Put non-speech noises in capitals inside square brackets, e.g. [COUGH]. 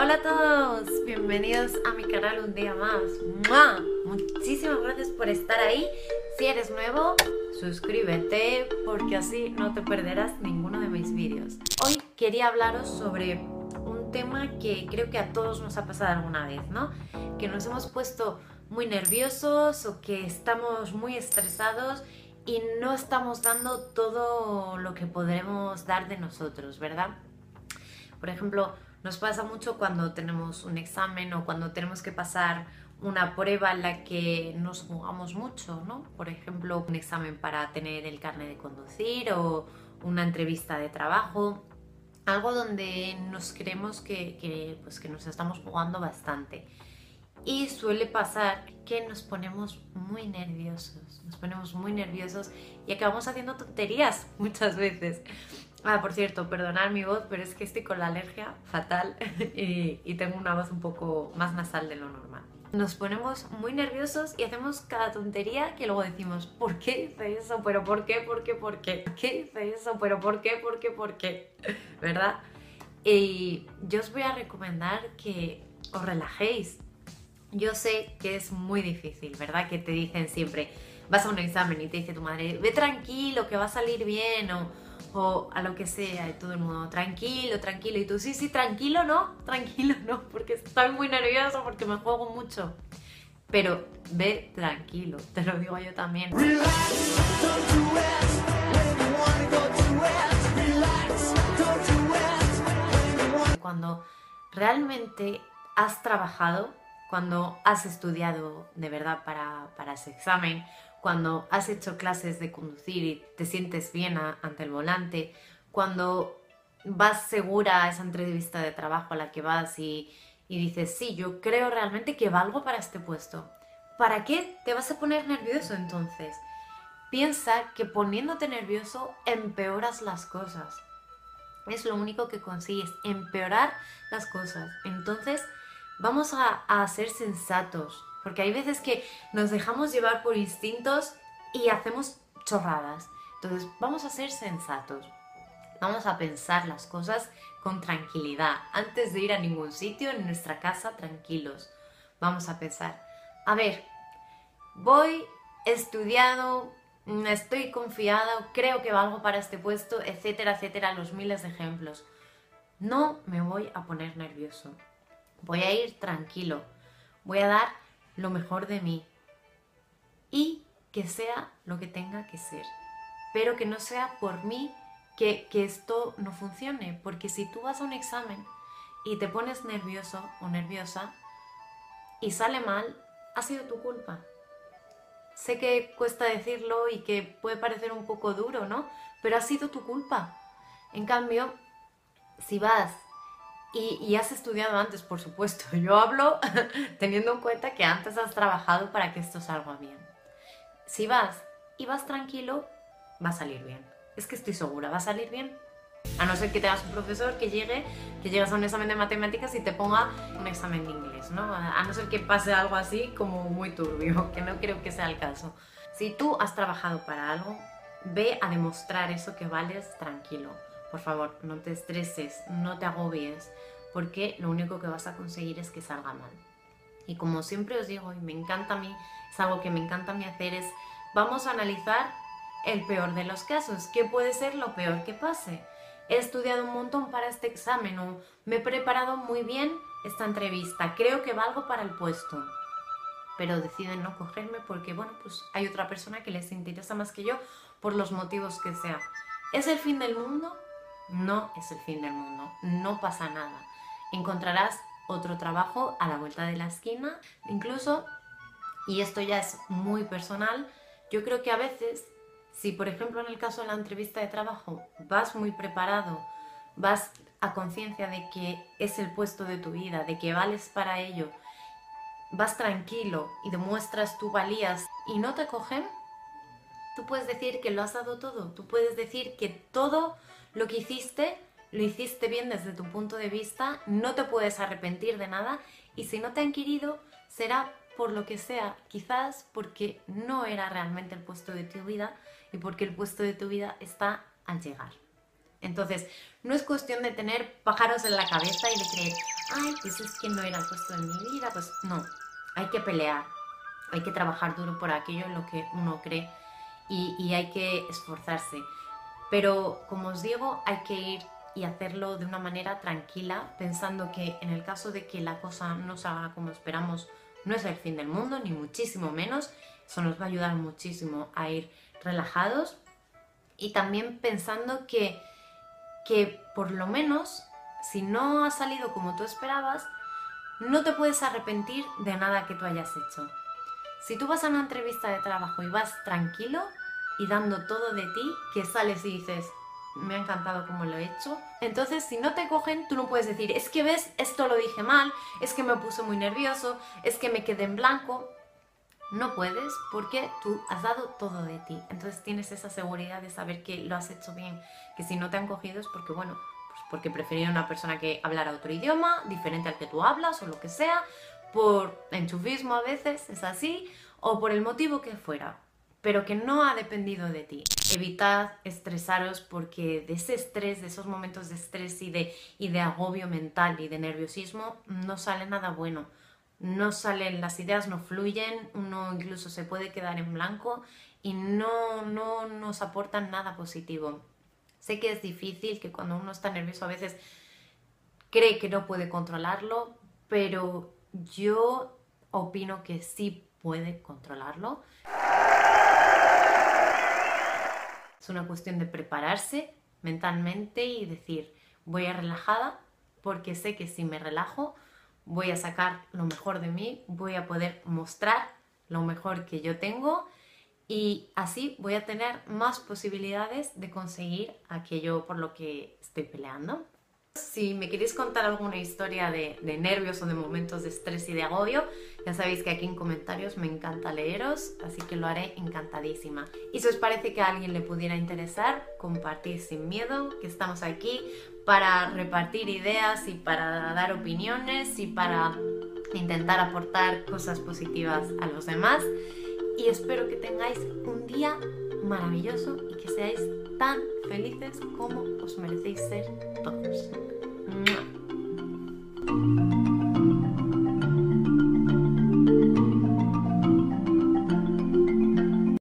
Hola a todos, bienvenidos a mi canal un día más. Muchísimas gracias por estar ahí. Si eres nuevo, suscríbete porque así no te perderás ninguno de mis vídeos. Hoy quería hablaros sobre un tema que creo que a todos nos ha pasado alguna vez, ¿no? Que nos hemos puesto muy nerviosos o que estamos muy estresados y no estamos dando todo lo que podremos dar de nosotros, ¿verdad? Por ejemplo, nos pasa mucho cuando tenemos un examen o cuando tenemos que pasar una prueba en la que nos jugamos mucho, ¿no? Por ejemplo, un examen para tener el carnet de conducir o una entrevista de trabajo, algo donde nos creemos que, que, pues que nos estamos jugando bastante. Y suele pasar que nos ponemos muy nerviosos, nos ponemos muy nerviosos y acabamos haciendo tonterías [LAUGHS] muchas veces. Ah, por cierto, perdonad mi voz, pero es que estoy con la alergia fatal [LAUGHS] y, tengo una voz un poco más nasal de lo normal. Nos ponemos muy nerviosos y hacemos cada tontería que luego decimos, ¿por qué hice eso? ¿Pero por qué? ¿Por qué? ¿Por qué? ¿Por qué hice eso? ¿Pero por qué? ¿Por qué? ¿Por qué? [LAUGHS] ¿Verdad? Y yo os voy a recomendar que os relajéis, yo sé que es muy difícil, ¿verdad? Que te dicen siempre, vas a un examen y te dice tu madre, ve tranquilo, que va a salir bien, o, o a lo que sea, y todo el mundo, tranquilo, tranquilo, y tú, sí, sí, tranquilo, no, [LAUGHS] tranquilo, no, porque estoy muy nervioso, porque me juego mucho. Pero ve tranquilo, [LAUGHS] te lo digo yo también. Cuando realmente has trabajado cuando has estudiado de verdad para, para, ese examen, cuando has hecho clases de conducir y te sientes bien ante el volante, cuando vas segura a esa entrevista de trabajo a la que vas y, dices, sí, yo creo realmente que valgo para este puesto. ¿Para qué te vas a poner nervioso entonces? Piensa que poniéndote nervioso empeoras las cosas. Es lo único que consigues, empeorar las cosas. Entonces, vamos a, ser sensatos, porque hay veces que nos dejamos llevar por instintos y hacemos chorradas. Entonces, vamos a ser sensatos. Vamos a pensar las cosas con tranquilidad, antes de ir a ningún sitio en nuestra casa tranquilos. Vamos a pensar, a ver, voy, estudiado, estoy confiada, creo que valgo para este puesto, etcétera, etcétera, los miles de ejemplos. No me voy a poner nervioso. Voy a ir tranquilo, voy a dar lo mejor de mí y que sea lo que tenga que ser, pero que no sea por mí que, que esto no funcione, porque si tú vas a un examen y te pones nervioso o nerviosa y sale mal, ha sido tu culpa. Sé que cuesta decirlo y que puede parecer un poco duro, ¿no? Pero ha sido tu culpa. En cambio, si vas y, has estudiado antes, por supuesto. [LAUGHS] Yo hablo [LAUGHS] teniendo en cuenta que antes has trabajado para que esto salga bien. Si vas y vas tranquilo, va a salir bien. Es que estoy segura, va a salir bien. A no ser que tengas un profesor que llegue, que llegas a un examen de matemáticas y te ponga un examen de inglés, ¿no? A no ser que pase algo así como muy turbio, [LAUGHS] que no creo que sea el caso. Si tú has trabajado para algo, ve a demostrar eso que vales tranquilo por favor, no te estreses, no te agobies, porque lo único que vas a conseguir es que salga mal. Y como siempre os digo, y me encanta a mí, es algo que me encanta a mí hacer, es vamos a analizar el peor de los casos. ¿Qué puede ser lo peor que pase? He estudiado un montón para este examen o me he preparado muy bien esta entrevista. Creo que valgo para el puesto. Pero deciden no cogerme porque, bueno, pues hay otra persona que les interesa más que yo por los motivos que sea. ¿Es el fin del mundo? No es el fin del mundo, no pasa nada. Encontrarás otro trabajo a la vuelta de la esquina, incluso, y esto ya es muy personal, yo creo que a veces, si por ejemplo en el caso de la entrevista de trabajo vas muy preparado, vas a conciencia de que es el puesto de tu vida, de que vales para ello, vas tranquilo y demuestras tu valías y no te cogen, tú puedes decir que lo has dado todo, tú puedes decir que todo lo que hiciste, lo hiciste bien desde tu punto de vista, no te puedes arrepentir de nada y si no te han querido será por lo que sea, quizás porque no era realmente el puesto de tu vida y porque el puesto de tu vida está al llegar. Entonces, no es cuestión de tener pájaros en la cabeza y de creer, ay, pues es que no era el puesto de mi vida, pues no, hay que pelear, hay que trabajar duro por aquello en lo que uno cree y, y hay que esforzarse. Pero como os digo, hay que ir y hacerlo de una manera tranquila, pensando que en el caso de que la cosa no salga como esperamos, no es el fin del mundo, ni muchísimo menos. Eso nos va a ayudar muchísimo a ir relajados y también pensando que, que por lo menos si no ha salido como tú esperabas, no te puedes arrepentir de nada que tú hayas hecho. Si tú vas a una entrevista de trabajo y vas tranquilo y dando todo de ti, que sales y dices, me ha encantado como lo he hecho. Entonces, si no te cogen, tú no puedes decir, es que ves, esto lo dije mal, es que me puse muy nervioso, es que me quedé en blanco. No puedes porque tú has dado todo de ti. Entonces tienes esa seguridad de saber que lo has hecho bien. Que si no te han cogido es porque, bueno, pues porque preferían una persona que hablara otro idioma, diferente al que tú hablas o lo que sea, por enchufismo a veces, es así, o por el motivo que fuera pero que no ha dependido de ti. Evitad estresaros porque de ese estrés, de esos momentos de estrés y de, y de agobio mental y de nerviosismo, no sale nada bueno. No salen, las ideas no fluyen, uno incluso se puede quedar en blanco y no, no nos aportan nada positivo. Sé que es difícil, que cuando uno está nervioso a veces cree que no puede controlarlo, pero yo opino que sí puede controlarlo. Es una cuestión de prepararse mentalmente y decir, voy a relajada porque sé que si me relajo voy a sacar lo mejor de mí, voy a poder mostrar lo mejor que yo tengo y así voy a tener más posibilidades de conseguir aquello por lo que estoy peleando. Si me queréis contar alguna historia de, nervios o de momentos de estrés y de agobio, ya sabéis que aquí en comentarios me encanta leeros, así que lo haré encantadísima. Y si os parece que a alguien le pudiera interesar, compartir sin miedo, que estamos aquí para repartir ideas y para dar opiniones y para intentar aportar cosas positivas a los demás. Y espero que tengáis un día maravilloso y que seáis tan felices como os merecéis ser todos.